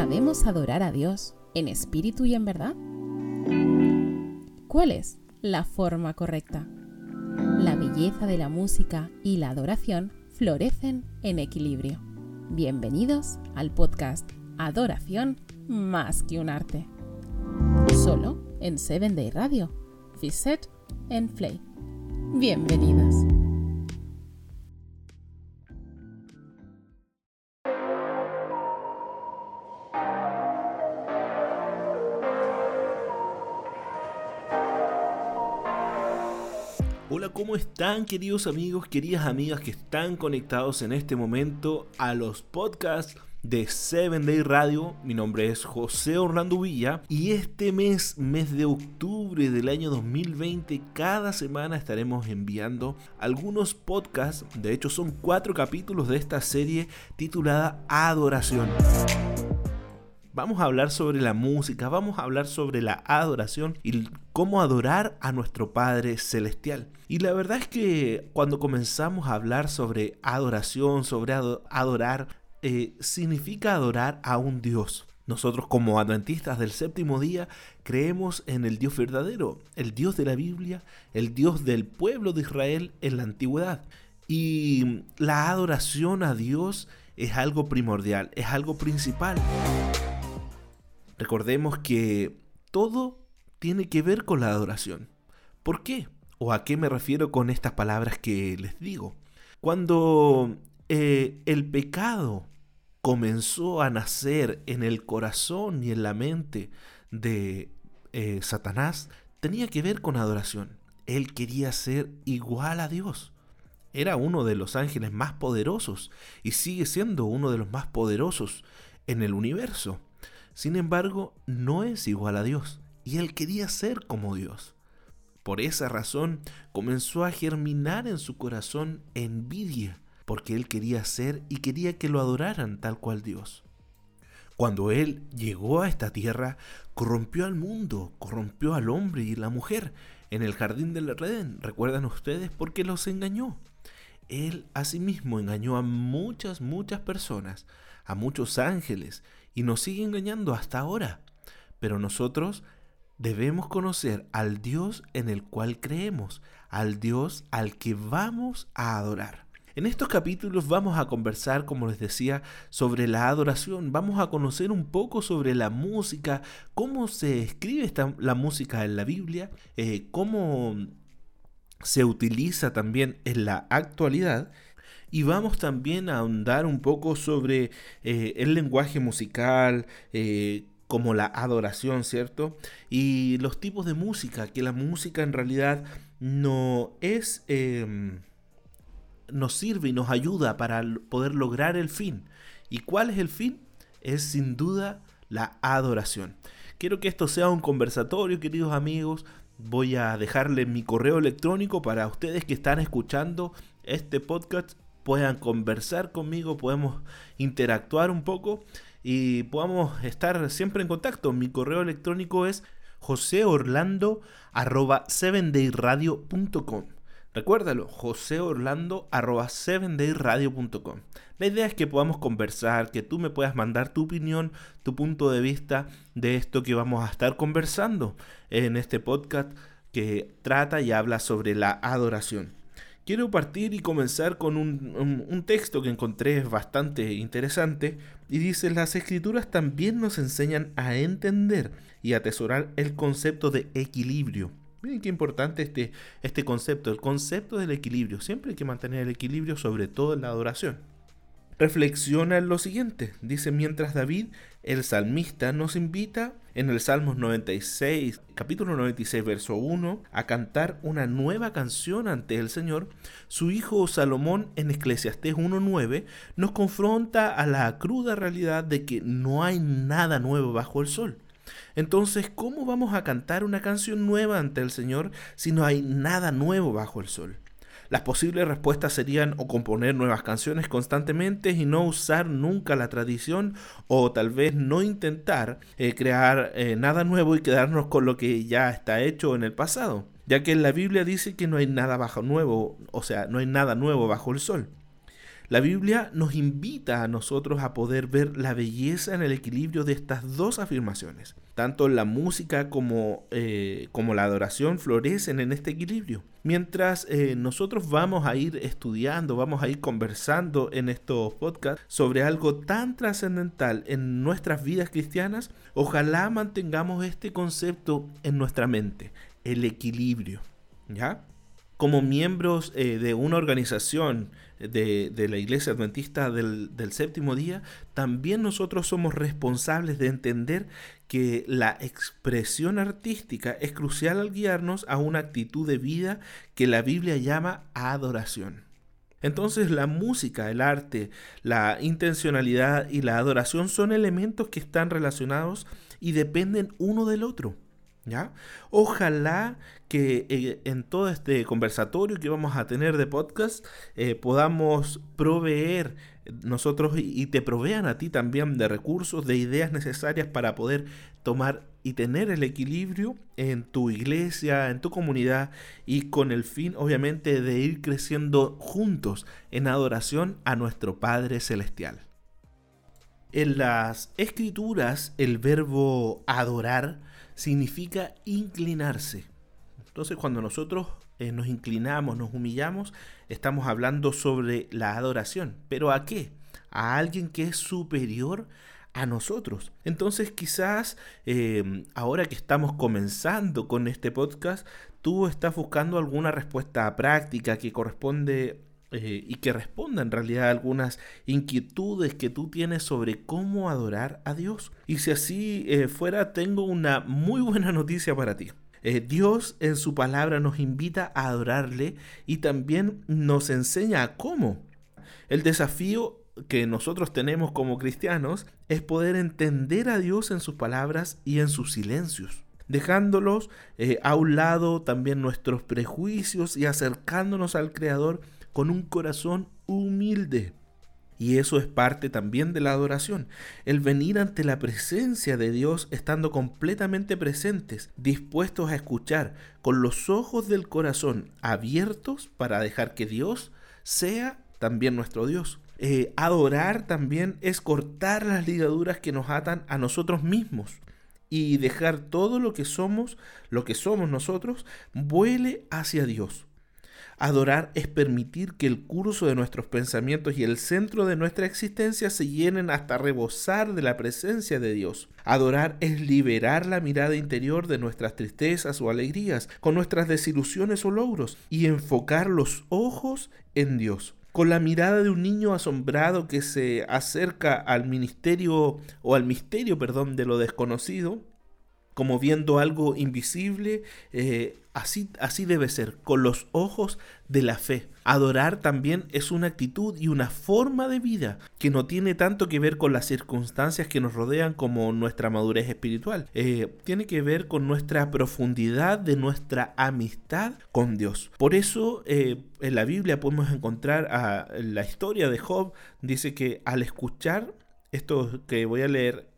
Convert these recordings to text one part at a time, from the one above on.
¿Sabemos adorar a Dios en espíritu y en verdad? ¿Cuál es la forma correcta? La belleza de la música y la adoración florecen en equilibrio. Bienvenidos al podcast Adoración más que un arte. Solo en 7 Day Radio, Fiset en Play. Bienvenidos. ¿Cómo están queridos amigos, queridas amigas que están conectados en este momento a los podcasts de 7 Day Radio? Mi nombre es José Orlando Villa y este mes, mes de octubre del año 2020, cada semana estaremos enviando algunos podcasts, de hecho son cuatro capítulos de esta serie titulada Adoración. Vamos a hablar sobre la música, vamos a hablar sobre la adoración y cómo adorar a nuestro Padre Celestial. Y la verdad es que cuando comenzamos a hablar sobre adoración, sobre adorar, eh, significa adorar a un Dios. Nosotros como adventistas del séptimo día creemos en el Dios verdadero, el Dios de la Biblia, el Dios del pueblo de Israel en la antigüedad. Y la adoración a Dios es algo primordial, es algo principal. Recordemos que todo tiene que ver con la adoración. ¿Por qué? ¿O a qué me refiero con estas palabras que les digo? Cuando eh, el pecado comenzó a nacer en el corazón y en la mente de eh, Satanás, tenía que ver con adoración. Él quería ser igual a Dios. Era uno de los ángeles más poderosos y sigue siendo uno de los más poderosos en el universo. Sin embargo, no es igual a Dios, y él quería ser como Dios. Por esa razón comenzó a germinar en su corazón envidia, porque él quería ser y quería que lo adoraran tal cual Dios. Cuando él llegó a esta tierra, corrompió al mundo, corrompió al hombre y la mujer en el jardín del Redén. ¿Recuerdan ustedes? Porque los engañó. Él asimismo engañó a muchas, muchas personas, a muchos ángeles, y nos sigue engañando hasta ahora. Pero nosotros debemos conocer al Dios en el cual creemos, al Dios al que vamos a adorar. En estos capítulos vamos a conversar, como les decía, sobre la adoración, vamos a conocer un poco sobre la música, cómo se escribe la música en la Biblia, eh, cómo se utiliza también en la actualidad y vamos también a ahondar un poco sobre eh, el lenguaje musical, eh, como la adoración, ¿cierto? Y los tipos de música, que la música en realidad no es... Em, nos sirve y nos ayuda para poder lograr el fin. ¿Y cuál es el fin? Es sin duda la adoración. Quiero que esto sea un conversatorio, queridos amigos. Voy a dejarle mi correo electrónico para ustedes que están escuchando este podcast puedan conversar conmigo, podemos interactuar un poco y podamos estar siempre en contacto. Mi correo electrónico es joseorlando.com. Recuérdalo, joseorlando.com. La idea es que podamos conversar, que tú me puedas mandar tu opinión, tu punto de vista de esto que vamos a estar conversando en este podcast que trata y habla sobre la adoración. Quiero partir y comenzar con un, texto que encontré bastante interesante y dice, las escrituras también nos enseñan a entender y atesorar el concepto de equilibrio. Miren qué importante este, este concepto, el concepto del equilibrio. Siempre hay que mantener el equilibrio, sobre todo en la adoración reflexiona en lo siguiente. Dice, mientras David, el salmista, nos invita en el Salmos 96, capítulo 96, verso 1, a cantar una nueva canción ante el Señor, su hijo Salomón en Eclesiastés 1.9 nos confronta a la cruda realidad de que no hay nada nuevo bajo el sol. Entonces, ¿cómo vamos a cantar una canción nueva ante el Señor si no hay nada nuevo bajo el sol? Las posibles respuestas serían o componer nuevas canciones constantemente y no usar nunca la tradición o tal vez no intentar eh, crear eh, nada nuevo y quedarnos con lo que ya está hecho en el pasado, ya que la Biblia dice que no hay nada bajo nuevo, o sea, no hay nada nuevo bajo el sol. La Biblia nos invita a nosotros a poder ver la belleza en el equilibrio de estas dos afirmaciones. Tanto la música como, eh, como la adoración florecen en este equilibrio. Mientras eh, nosotros vamos a ir estudiando, vamos a ir conversando en estos podcasts sobre algo tan trascendental en nuestras vidas cristianas, ojalá mantengamos este concepto en nuestra mente, el equilibrio. ¿Ya? como miembros eh, de una organización de, la Iglesia Adventista del, del, séptimo día, también nosotros somos responsables de entender que la expresión artística es crucial al guiarnos a una actitud de vida que la Biblia llama adoración. Entonces la música, el arte, la intencionalidad y la adoración son elementos que están relacionados y dependen uno del otro. ¿Ya? Ojalá que eh, en todo este conversatorio que vamos a tener de podcast eh, podamos proveer nosotros y, te provean a ti también de recursos, de ideas necesarias para poder tomar y tener el equilibrio en tu iglesia, en tu comunidad y con el fin obviamente de ir creciendo juntos en adoración a nuestro Padre Celestial. En las escrituras el verbo adorar significa inclinarse. Entonces cuando nosotros eh, nos inclinamos, nos humillamos, estamos hablando sobre la adoración. ¿Pero a qué? A alguien que es superior a nosotros. Entonces quizás eh, ahora que estamos comenzando con este podcast, tú estás buscando alguna respuesta práctica que corresponde eh, y que responda en realidad a algunas inquietudes que tú tienes sobre cómo adorar a Dios. Y si así eh, fuera, tengo una muy buena noticia para ti. Eh, Dios en su palabra nos invita a adorarle y también nos enseña cómo. El desafío que nosotros tenemos como cristianos es poder entender a Dios en sus palabras y en sus silencios dejándolos a un lado también nuestros prejuicios y acercándonos al Creador con un corazón humilde. Y eso es parte también de la adoración, el venir ante la presencia de Dios estando completamente presentes, dispuestos a escuchar, con los ojos del corazón abiertos para dejar que Dios sea también nuestro Dios. Eh, adorar también es cortar las ligaduras que nos atan a nosotros mismos y dejar todo lo que somos, lo que somos nosotros, vuele hacia Dios. Adorar es permitir que el curso de nuestros pensamientos y el centro de nuestra existencia se llenen hasta rebosar de la presencia de Dios. Adorar es liberar la mirada interior de nuestras tristezas o alegrías, con nuestras desilusiones o logros, y enfocar los ojos en Dios con la mirada de un niño asombrado que se acerca al ministerio o al misterio, perdón, de lo desconocido, como viendo algo invisible, eh, así, así debe ser, con los ojos de la fe. Adorar también es una actitud y una forma de vida que no tiene tanto que ver con las circunstancias que nos rodean como nuestra madurez espiritual. Eh, tiene que ver con nuestra profundidad de nuestra amistad con Dios. Por eso eh, en la Biblia podemos encontrar a la historia de Job. Dice que al escuchar esto que voy a leer,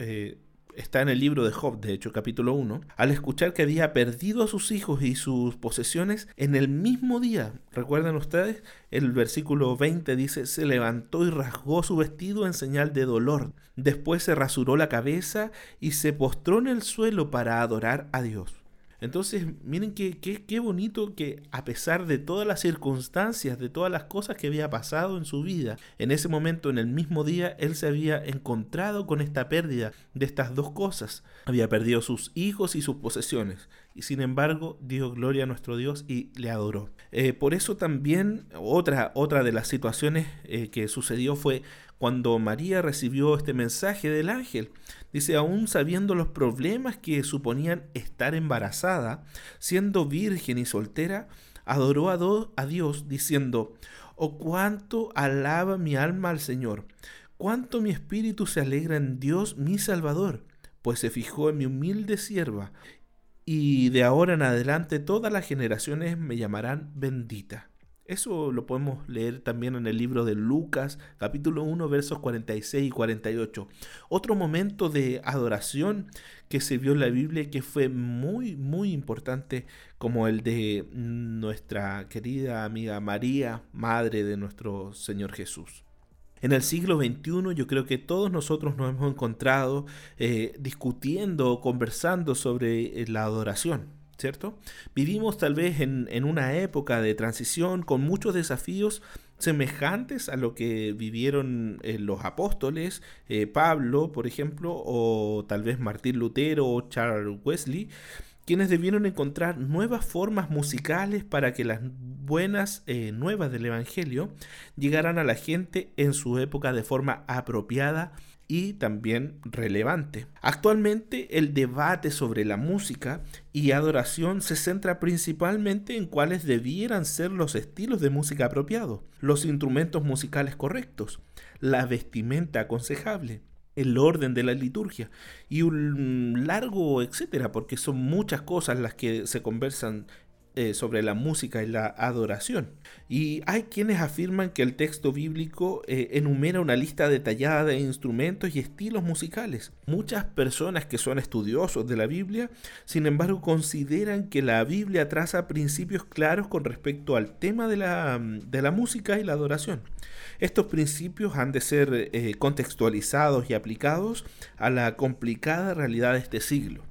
está en el libro de Job, de hecho, capítulo 1, al escuchar que había perdido a sus hijos y sus posesiones en el mismo día. ¿Recuerdan ustedes? El versículo 20 dice, se levantó y rasgó su vestido en señal de dolor. Después se rasuró la cabeza y se postró en el suelo para adorar a Dios. Entonces, miren qué, qué, bonito que a pesar de todas las circunstancias, de todas las cosas que había pasado en su vida, en ese momento, en el mismo día, él se había encontrado con esta pérdida de estas dos cosas. Había perdido sus hijos y sus posesiones. Y sin embargo, dio gloria a nuestro Dios y le adoró. Eh, por eso también otra, otra de las situaciones eh, que sucedió fue cuando María recibió este mensaje del ángel. Dice, aún sabiendo los problemas que suponían estar embarazada, siendo virgen y soltera, adoró a, Dios diciendo, oh cuánto alaba mi alma al Señor, cuánto mi espíritu se alegra en Dios mi Salvador, pues se fijó en mi humilde sierva, y de ahora en adelante todas las generaciones me llamarán bendita. Eso lo podemos leer también en el libro de Lucas, capítulo 1, versos 46 y 48. Otro momento de adoración que se vio en la Biblia que fue muy, muy importante, como el de nuestra querida amiga María, madre de nuestro Señor Jesús. En el siglo XXI yo creo que todos nosotros nos hemos encontrado eh, discutiendo, conversando sobre eh, la adoración, ¿cierto? Vivimos tal vez en, en una época de transición con muchos desafíos semejantes a lo que vivieron eh, los apóstoles, eh, Pablo, por ejemplo, o tal vez Martín Lutero o Charles Wesley, quienes debieron encontrar nuevas formas musicales para que las buenas eh, nuevas del Evangelio llegaran a la gente en su época de forma apropiada y también relevante. Actualmente el debate sobre la música y adoración se centra principalmente en cuáles debieran ser los estilos de música apropiados, los instrumentos musicales correctos, la vestimenta aconsejable, el orden de la liturgia y un largo etcétera, porque son muchas cosas las que se conversan eh, sobre la música y la adoración. Y hay quienes afirman que el texto bíblico eh, enumera una lista detallada de instrumentos y estilos musicales. Muchas personas que son estudiosos de la Biblia, sin embargo, consideran que la Biblia traza principios claros con respecto al tema de la, de la música y la adoración. Estos principios han de ser eh, contextualizados y aplicados a la complicada realidad de este siglo.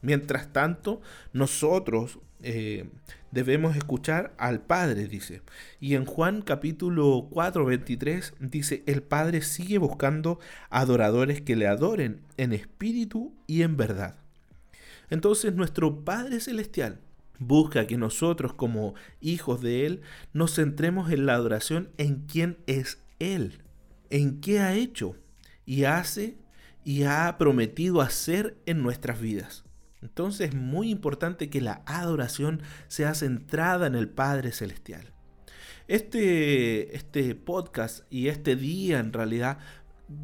Mientras tanto, nosotros eh, debemos escuchar al Padre, dice. Y en Juan capítulo 4, 23 dice, el Padre sigue buscando adoradores que le adoren en espíritu y en verdad. Entonces nuestro Padre Celestial busca que nosotros como hijos de Él nos centremos en la adoración en quién es Él, en qué ha hecho y hace y ha prometido hacer en nuestras vidas. Entonces es muy importante que la adoración sea centrada en el Padre Celestial. Este, este podcast y este día en realidad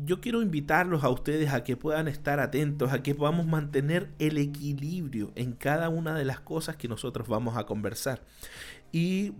yo quiero invitarlos a ustedes a que puedan estar atentos, a que podamos mantener el equilibrio en cada una de las cosas que nosotros vamos a conversar. Y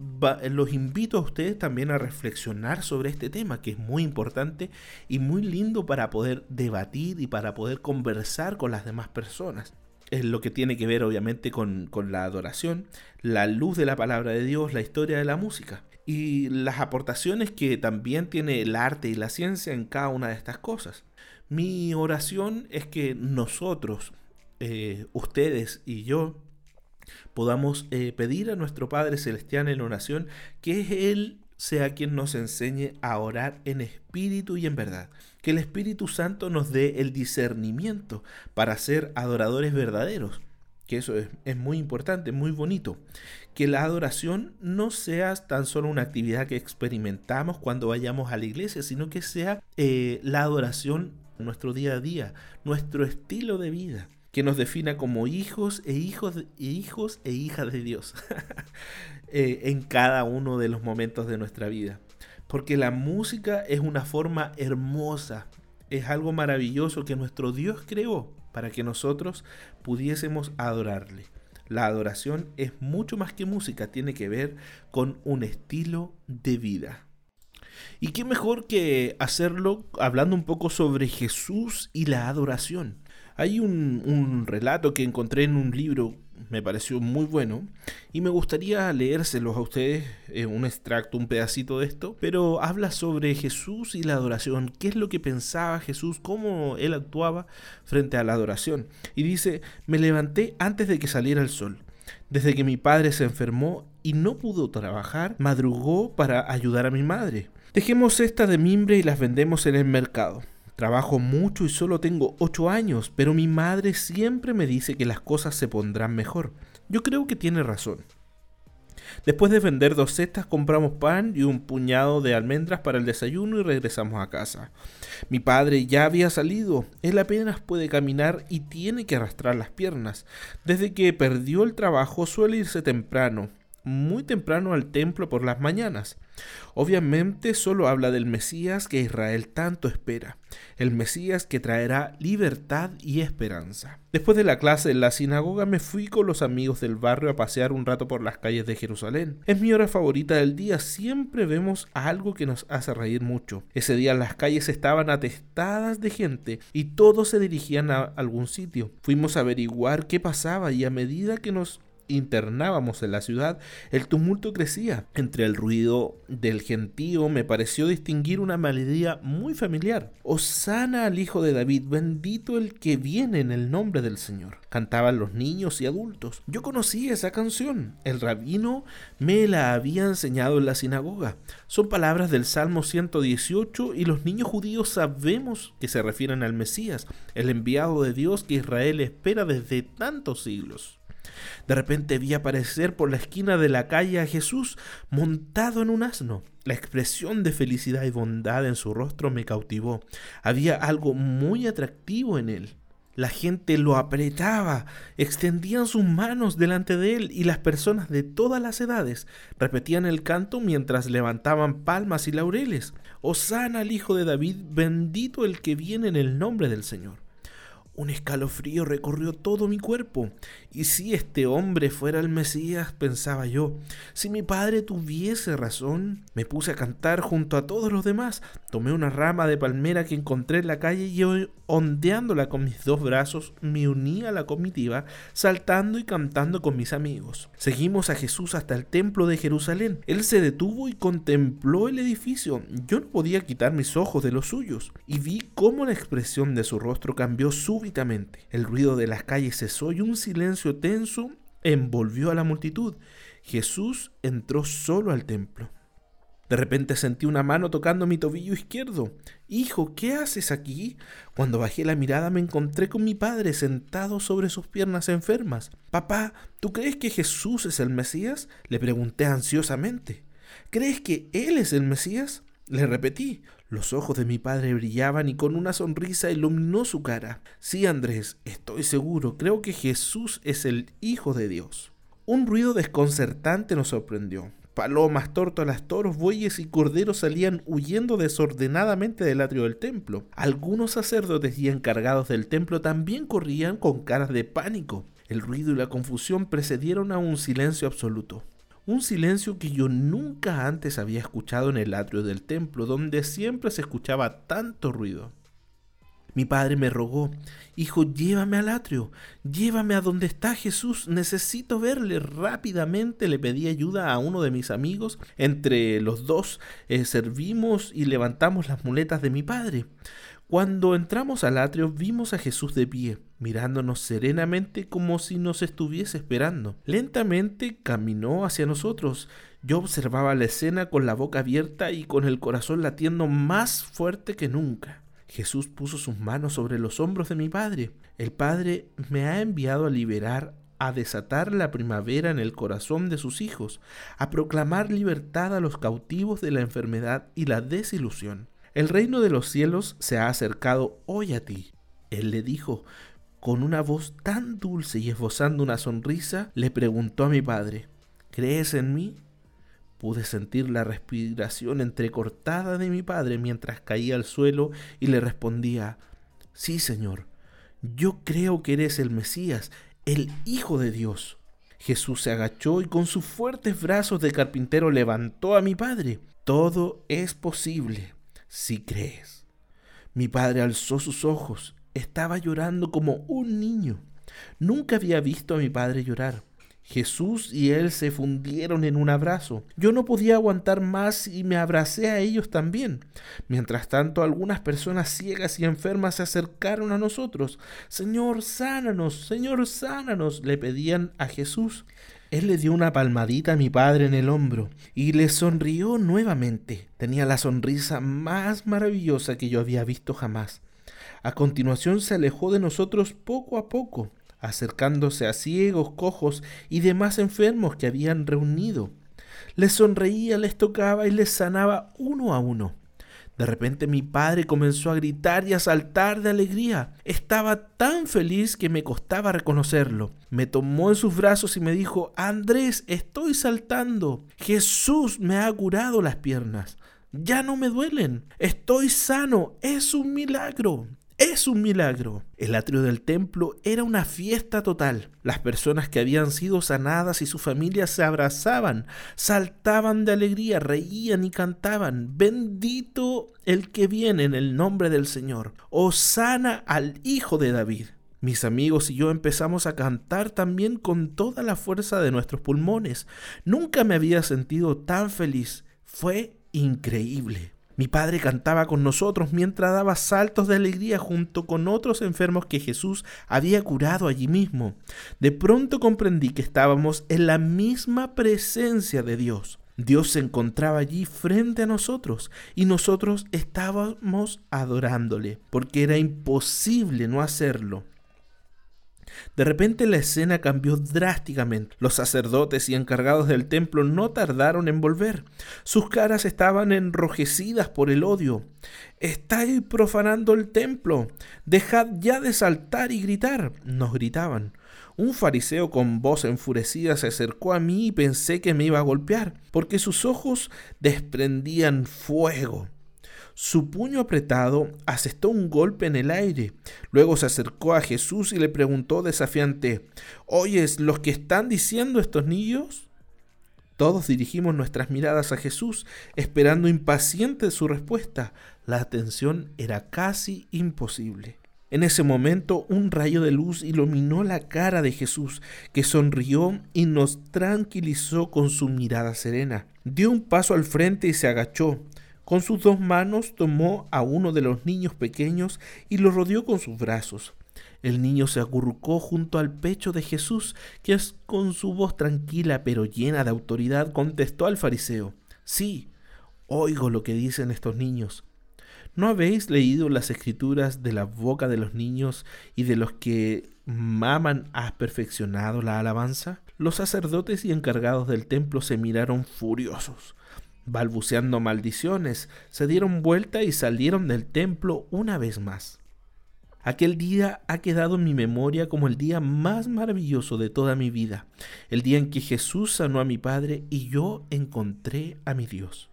los invito a ustedes también a reflexionar sobre este tema, que es muy importante y muy lindo para poder debatir y para poder conversar con las demás personas es lo que tiene que ver obviamente con, la adoración, la luz de la palabra de Dios, la historia de la música y las aportaciones que también tiene el arte y la ciencia en cada una de estas cosas. Mi oración es que nosotros, eh, ustedes y yo, podamos eh, pedir a nuestro Padre Celestial en oración que Él sea quien nos enseñe a orar en espíritu y en verdad. Que el Espíritu Santo nos dé el discernimiento para ser adoradores verdaderos. Que eso es, muy importante, muy bonito. Que la adoración no sea tan solo una actividad que experimentamos cuando vayamos a la iglesia, sino que sea eh, la adoración nuestro día a día, nuestro estilo de vida que nos defina como hijos e hijos e hijos e hijas de Dios eh, en cada uno de los momentos de nuestra vida. Porque la música es una forma hermosa, es algo maravilloso que nuestro Dios creó para que nosotros pudiésemos adorarle. La adoración es mucho más que música, tiene que ver con un estilo de vida. Y qué mejor que hacerlo hablando un poco sobre Jesús y la adoración. Hay un, relato que encontré en un libro, me pareció muy bueno, y me gustaría leérselos a ustedes, eh, un extracto, un pedacito de esto, pero habla sobre Jesús y la adoración, qué es lo que pensaba Jesús, cómo él actuaba frente a la adoración. Y dice, me levanté antes de que saliera el sol. Desde que mi padre se enfermó y no pudo trabajar, madrugó para ayudar a mi madre. Dejemos esta de mimbre y las vendemos en el mercado. Trabajo mucho y solo tengo 8 años, pero mi madre siempre me dice que las cosas se pondrán mejor. Yo creo que tiene razón. Después de vender dos cestas compramos pan y un puñado de almendras para el desayuno y regresamos a casa. Mi padre ya había salido, él apenas puede caminar y tiene que arrastrar las piernas. Desde que perdió el trabajo suele irse temprano, muy temprano al templo por las mañanas. Obviamente solo habla del Mesías que Israel tanto espera, el Mesías que traerá libertad y esperanza. Después de la clase en la sinagoga me fui con los amigos del barrio a pasear un rato por las calles de Jerusalén. Es mi hora favorita del día, siempre vemos algo que nos hace reír mucho. Ese día las calles estaban atestadas de gente y todos se dirigían a algún sitio. Fuimos a averiguar qué pasaba y a medida que nos internábamos en la ciudad, el tumulto crecía. Entre el ruido del gentío me pareció distinguir una melodía muy familiar. Osana al Hijo de David, bendito el que viene en el nombre del Señor. Cantaban los niños y adultos. Yo conocí esa canción. El rabino me la había enseñado en la sinagoga. Son palabras del Salmo 118 y los niños judíos sabemos que se refieren al Mesías, el enviado de Dios que Israel espera desde tantos siglos. De repente vi aparecer por la esquina de la calle a Jesús montado en un asno. La expresión de felicidad y bondad en su rostro me cautivó. Había algo muy atractivo en él. La gente lo apretaba, extendían sus manos delante de él y las personas de todas las edades repetían el canto mientras levantaban palmas y laureles. Osana al Hijo de David, bendito el que viene en el nombre del Señor. Un escalofrío recorrió todo mi cuerpo. Y si este hombre fuera el Mesías, pensaba yo, si mi padre tuviese razón, me puse a cantar junto a todos los demás. Tomé una rama de palmera que encontré en la calle y ondeándola con mis dos brazos, me uní a la comitiva, saltando y cantando con mis amigos. Seguimos a Jesús hasta el templo de Jerusalén. Él se detuvo y contempló el edificio. Yo no podía quitar mis ojos de los suyos, y vi cómo la expresión de su rostro cambió súbitamente el ruido de las calles cesó y un silencio tenso envolvió a la multitud. Jesús entró solo al templo. De repente sentí una mano tocando mi tobillo izquierdo. Hijo, ¿qué haces aquí? Cuando bajé la mirada me encontré con mi padre sentado sobre sus piernas enfermas. Papá, ¿tú crees que Jesús es el Mesías? Le pregunté ansiosamente. ¿Crees que Él es el Mesías? Le repetí. Los ojos de mi padre brillaban y con una sonrisa iluminó su cara. Sí, Andrés, estoy seguro, creo que Jesús es el Hijo de Dios. Un ruido desconcertante nos sorprendió. Palomas, tórtolas, toros, bueyes y corderos salían huyendo desordenadamente del atrio del templo. Algunos sacerdotes y encargados del templo también corrían con caras de pánico. El ruido y la confusión precedieron a un silencio absoluto un silencio que yo nunca antes había escuchado en el atrio del templo, donde siempre se escuchaba tanto ruido. Mi padre me rogó, Hijo, llévame al atrio, llévame a donde está Jesús, necesito verle. Rápidamente le pedí ayuda a uno de mis amigos, entre los dos eh, servimos y levantamos las muletas de mi padre. Cuando entramos al atrio vimos a Jesús de pie, mirándonos serenamente como si nos estuviese esperando. Lentamente caminó hacia nosotros. Yo observaba la escena con la boca abierta y con el corazón latiendo más fuerte que nunca. Jesús puso sus manos sobre los hombros de mi Padre. El Padre me ha enviado a liberar, a desatar la primavera en el corazón de sus hijos, a proclamar libertad a los cautivos de la enfermedad y la desilusión el reino de los cielos se ha acercado hoy a ti. Él le dijo, con una voz tan dulce y esbozando una sonrisa, le preguntó a mi padre, ¿crees en mí? Pude sentir la respiración entrecortada de mi padre mientras caía al suelo y le respondía, Sí, Señor, yo creo que eres el Mesías, el Hijo de Dios. Jesús se agachó y con sus fuertes brazos de carpintero levantó a mi padre. Todo es posible si crees. Mi padre alzó sus ojos. Estaba llorando como un niño. Nunca había visto a mi padre llorar. Jesús y él se fundieron en un abrazo. Yo no podía aguantar más y me abracé a ellos también. Mientras tanto, algunas personas ciegas y enfermas se acercaron a nosotros. Señor, sánanos, Señor, sánanos, le pedían a Jesús. Él le dio una palmadita a mi padre en el hombro y le sonrió nuevamente. Tenía la sonrisa más maravillosa que yo había visto jamás. A continuación se alejó de nosotros poco a poco, acercándose a ciegos, cojos y demás enfermos que habían reunido. Les sonreía, les tocaba y les sanaba uno a uno. De repente mi padre comenzó a gritar y a saltar de alegría. Estaba tan feliz que me costaba reconocerlo. Me tomó en sus brazos y me dijo, Andrés, estoy saltando. Jesús me ha curado las piernas. Ya no me duelen. Estoy sano. Es un milagro. Es un milagro. El atrio del templo era una fiesta total. Las personas que habían sido sanadas y sus familias se abrazaban, saltaban de alegría, reían y cantaban, bendito el que viene en el nombre del Señor. sana al Hijo de David. Mis amigos y yo empezamos a cantar también con toda la fuerza de nuestros pulmones. Nunca me había sentido tan feliz. Fue increíble. Mi padre cantaba con nosotros mientras daba saltos de alegría junto con otros enfermos que Jesús había curado allí mismo. De pronto comprendí que estábamos en la misma presencia de Dios. Dios se encontraba allí frente a nosotros y nosotros estábamos adorándole, porque era imposible no hacerlo. De repente la escena cambió drásticamente. Los sacerdotes y encargados del templo no tardaron en volver. Sus caras estaban enrojecidas por el odio. Estáis profanando el templo. Dejad ya de saltar y gritar. Nos gritaban. Un fariseo con voz enfurecida se acercó a mí y pensé que me iba a golpear, porque sus ojos desprendían fuego. Su puño apretado asestó un golpe en el aire. Luego se acercó a Jesús y le preguntó desafiante, ¿Oyes lo que están diciendo estos niños? Todos dirigimos nuestras miradas a Jesús, esperando impaciente su respuesta. La atención era casi imposible. En ese momento un rayo de luz iluminó la cara de Jesús, que sonrió y nos tranquilizó con su mirada serena. Dio un paso al frente y se agachó. Con sus dos manos tomó a uno de los niños pequeños y lo rodeó con sus brazos. El niño se acurrucó junto al pecho de Jesús, que con su voz tranquila pero llena de autoridad contestó al fariseo, Sí, oigo lo que dicen estos niños. ¿No habéis leído las escrituras de la boca de los niños y de los que maman has perfeccionado la alabanza? Los sacerdotes y encargados del templo se miraron furiosos balbuceando maldiciones, se dieron vuelta y salieron del templo una vez más. Aquel día ha quedado en mi memoria como el día más maravilloso de toda mi vida, el día en que Jesús sanó a mi Padre y yo encontré a mi Dios.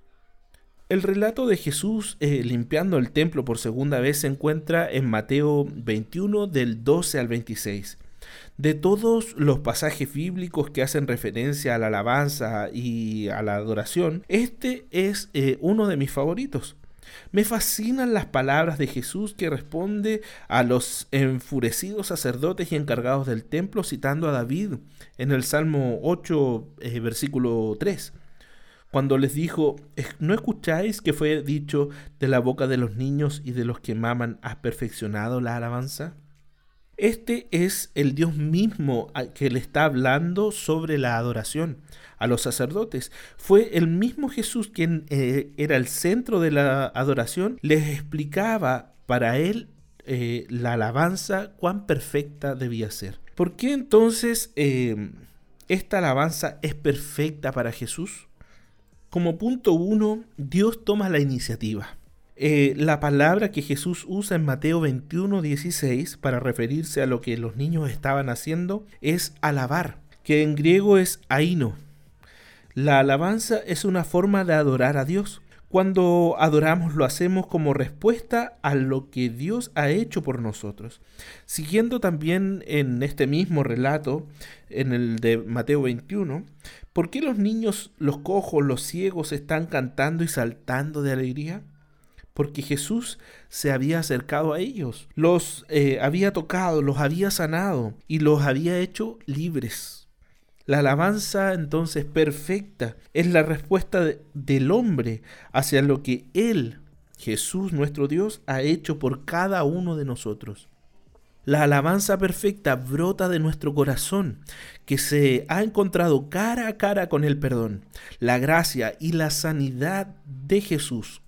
El relato de Jesús eh, limpiando el templo por segunda vez se encuentra en Mateo 21 del 12 al 26. De todos los pasajes bíblicos que hacen referencia a la alabanza y a la adoración, este es eh, uno de mis favoritos. Me fascinan las palabras de Jesús que responde a los enfurecidos sacerdotes y encargados del templo citando a David en el Salmo 8, eh, versículo 3 cuando les dijo, ¿no escucháis que fue dicho de la boca de los niños y de los que maman has perfeccionado la alabanza? Este es el Dios mismo que le está hablando sobre la adoración a los sacerdotes. Fue el mismo Jesús quien eh, era el centro de la adoración, les explicaba para él eh, la alabanza cuán perfecta debía ser. ¿Por qué entonces em, esta alabanza es perfecta para Jesús? Como punto uno, Dios toma la iniciativa. Eh, la palabra que Jesús usa en Mateo 21, 16 para referirse a lo que los niños estaban haciendo es alabar, que en griego es aino. La alabanza es una forma de adorar a Dios. Cuando adoramos lo hacemos como respuesta a lo que Dios ha hecho por nosotros. Siguiendo también en este mismo relato, en el de Mateo 21, ¿por qué los niños, los cojos, los ciegos están cantando y saltando de alegría? Porque Jesús se había acercado a ellos, los eh, había tocado, los había sanado y los había hecho libres. La alabanza entonces perfecta es la respuesta del hombre hacia lo que Él, Jesús nuestro Dios, ha hecho por cada uno de nosotros. La alabanza perfecta brota de nuestro corazón, que se ha encontrado cara a cara con el perdón, la gracia y la sanidad de Jesús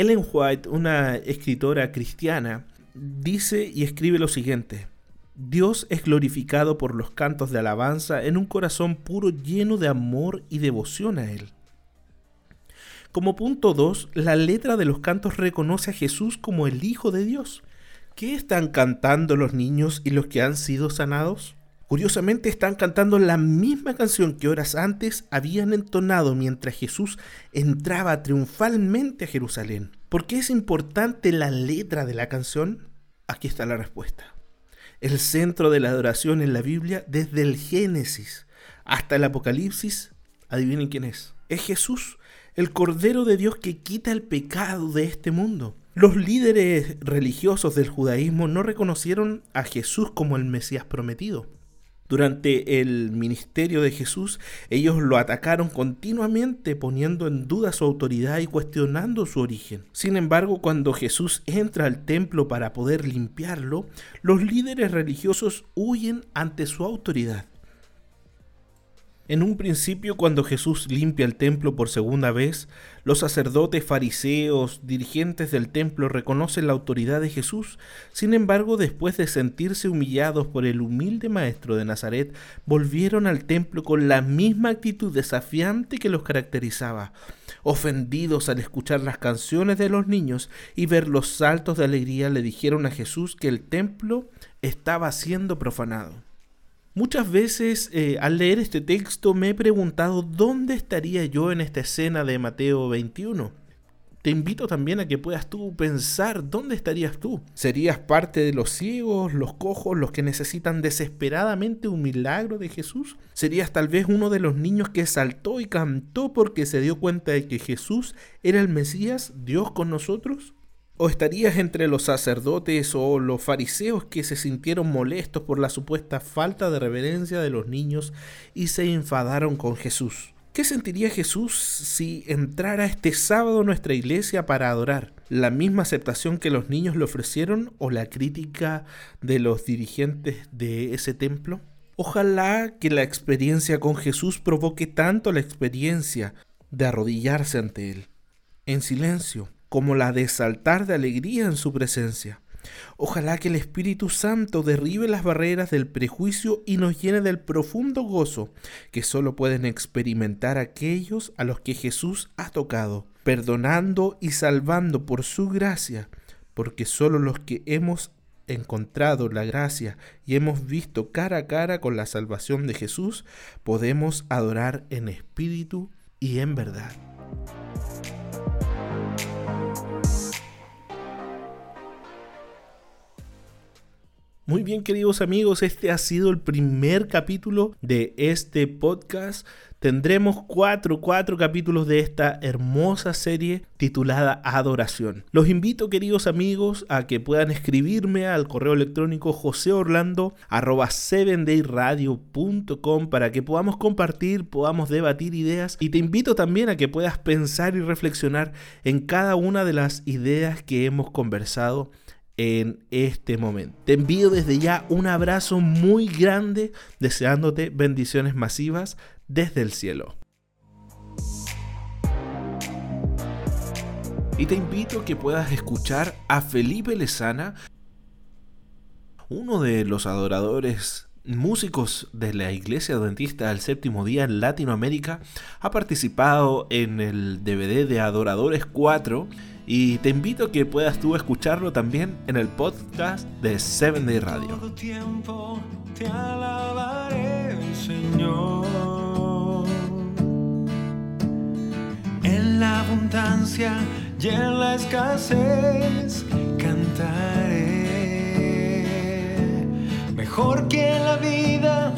Ellen White, una escritora cristiana, dice y escribe lo siguiente. Dios es glorificado por los cantos de alabanza en un corazón puro lleno de amor y devoción a Él. Como punto 2, la letra de los cantos reconoce a Jesús como el Hijo de Dios. ¿Qué están cantando los niños y los que han sido sanados? Curiosamente están cantando la misma canción que horas antes habían entonado mientras Jesús entraba triunfalmente a Jerusalén. ¿Por qué es importante la letra de la canción? Aquí está la respuesta. El centro de la adoración en la Biblia, desde el Génesis hasta el Apocalipsis, adivinen quién es. Es Jesús, el Cordero de Dios que quita el pecado de este mundo. Los líderes religiosos del judaísmo no reconocieron a Jesús como el Mesías prometido. Durante el ministerio de Jesús, ellos lo atacaron continuamente poniendo en duda su autoridad y cuestionando su origen. Sin embargo, cuando Jesús entra al templo para poder limpiarlo, los líderes religiosos huyen ante su autoridad. En un principio, cuando Jesús limpia el templo por segunda vez, los sacerdotes, fariseos, dirigentes del templo reconocen la autoridad de Jesús. Sin embargo, después de sentirse humillados por el humilde maestro de Nazaret, volvieron al templo con la misma actitud desafiante que los caracterizaba. Ofendidos al escuchar las canciones de los niños y ver los saltos de alegría, le dijeron a Jesús que el templo estaba siendo profanado. Muchas veces eh, al leer este texto me he preguntado dónde estaría yo en esta escena de Mateo 21. Te invito también a que puedas tú pensar dónde estarías tú. ¿Serías parte de los ciegos, los cojos, los que necesitan desesperadamente un milagro de Jesús? ¿Serías tal vez uno de los niños que saltó y cantó porque se dio cuenta de que Jesús era el Mesías, Dios con nosotros? ¿O estarías entre los sacerdotes o los fariseos que se sintieron molestos por la supuesta falta de reverencia de los niños y se enfadaron con Jesús? ¿Qué sentiría Jesús si entrara este sábado a nuestra iglesia para adorar? ¿La misma aceptación que los niños le ofrecieron o la crítica de los dirigentes de ese templo? Ojalá que la experiencia con Jesús provoque tanto la experiencia de arrodillarse ante Él, en silencio, como la de saltar de alegría en su presencia. Ojalá que el Espíritu Santo derribe las barreras del prejuicio y nos llene del profundo gozo que solo pueden experimentar aquellos a los que Jesús ha tocado, perdonando y salvando por su gracia, porque solo los que hemos encontrado la gracia y hemos visto cara a cara con la salvación de Jesús, podemos adorar en espíritu y en verdad. Muy bien, queridos amigos, este ha sido el primer capítulo de este podcast. Tendremos cuatro, cuatro capítulos de esta hermosa serie titulada Adoración. Los invito, queridos amigos, a que puedan escribirme al correo electrónico joseorlando arroba para que podamos compartir, podamos debatir ideas y te invito también a que puedas pensar y reflexionar en cada una de las ideas que hemos conversado en este momento. Te envío desde ya un abrazo muy grande, deseándote bendiciones masivas desde el cielo. Y te invito a que puedas escuchar a Felipe Lezana, uno de los adoradores músicos de la Iglesia Adventista del Séptimo Día en Latinoamérica, ha participado en el DVD de Adoradores 4 y te invito a que puedas tú escucharlo también en el podcast de Seven Day Radio. Todo tiempo te alabaré, Señor. En la abundancia y en la escasez cantaré. Mejor que la vida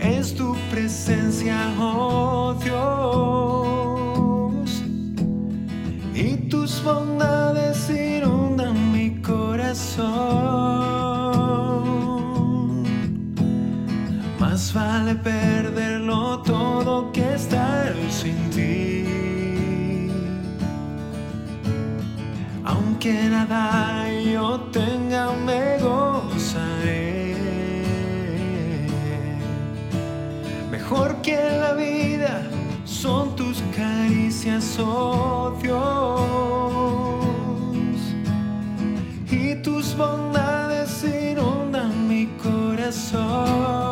es tu presencia, oh Dios y tus bondades inundan mi corazón. Más vale perderlo todo que estar sin ti. Aunque nada yo tenga, me gozaré. Mejor que la vida son tus caricias, oh Dios, corazón.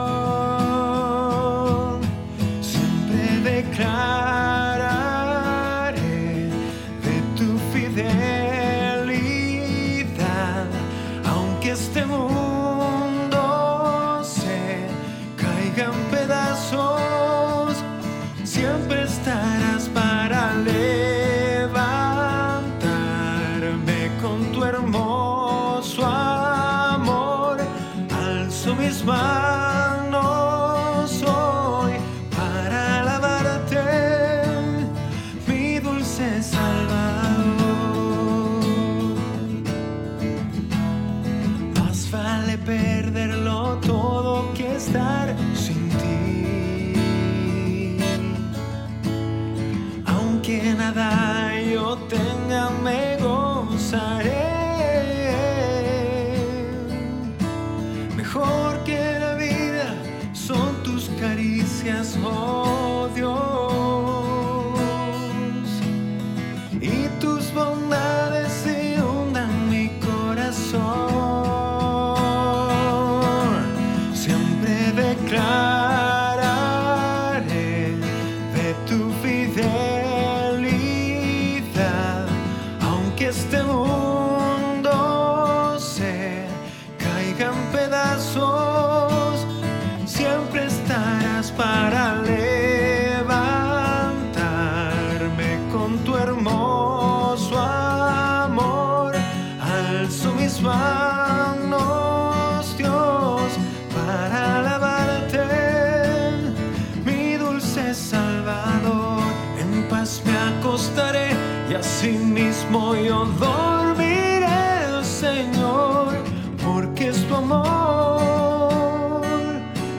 Mismo yo dormiré, Señor, porque es tu amor,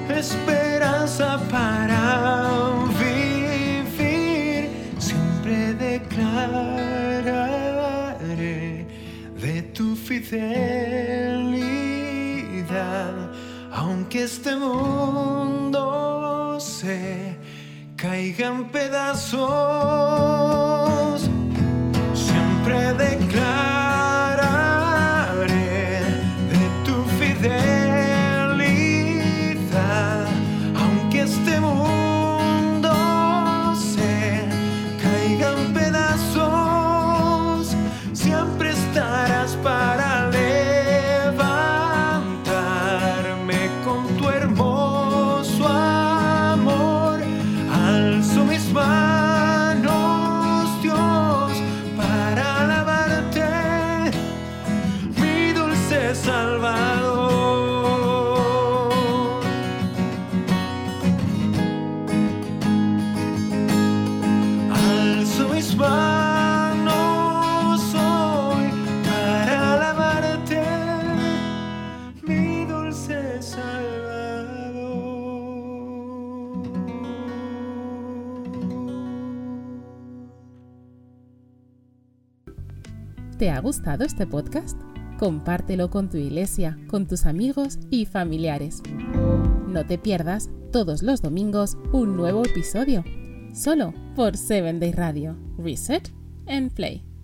esperanza para vivir. Siempre declararé de tu fidelidad, aunque este mundo se caiga en pedazos. Gustado este podcast? Compártelo con tu iglesia, con tus amigos y familiares. No te pierdas todos los domingos un nuevo episodio, solo por 7 Day Radio. Reset and Play.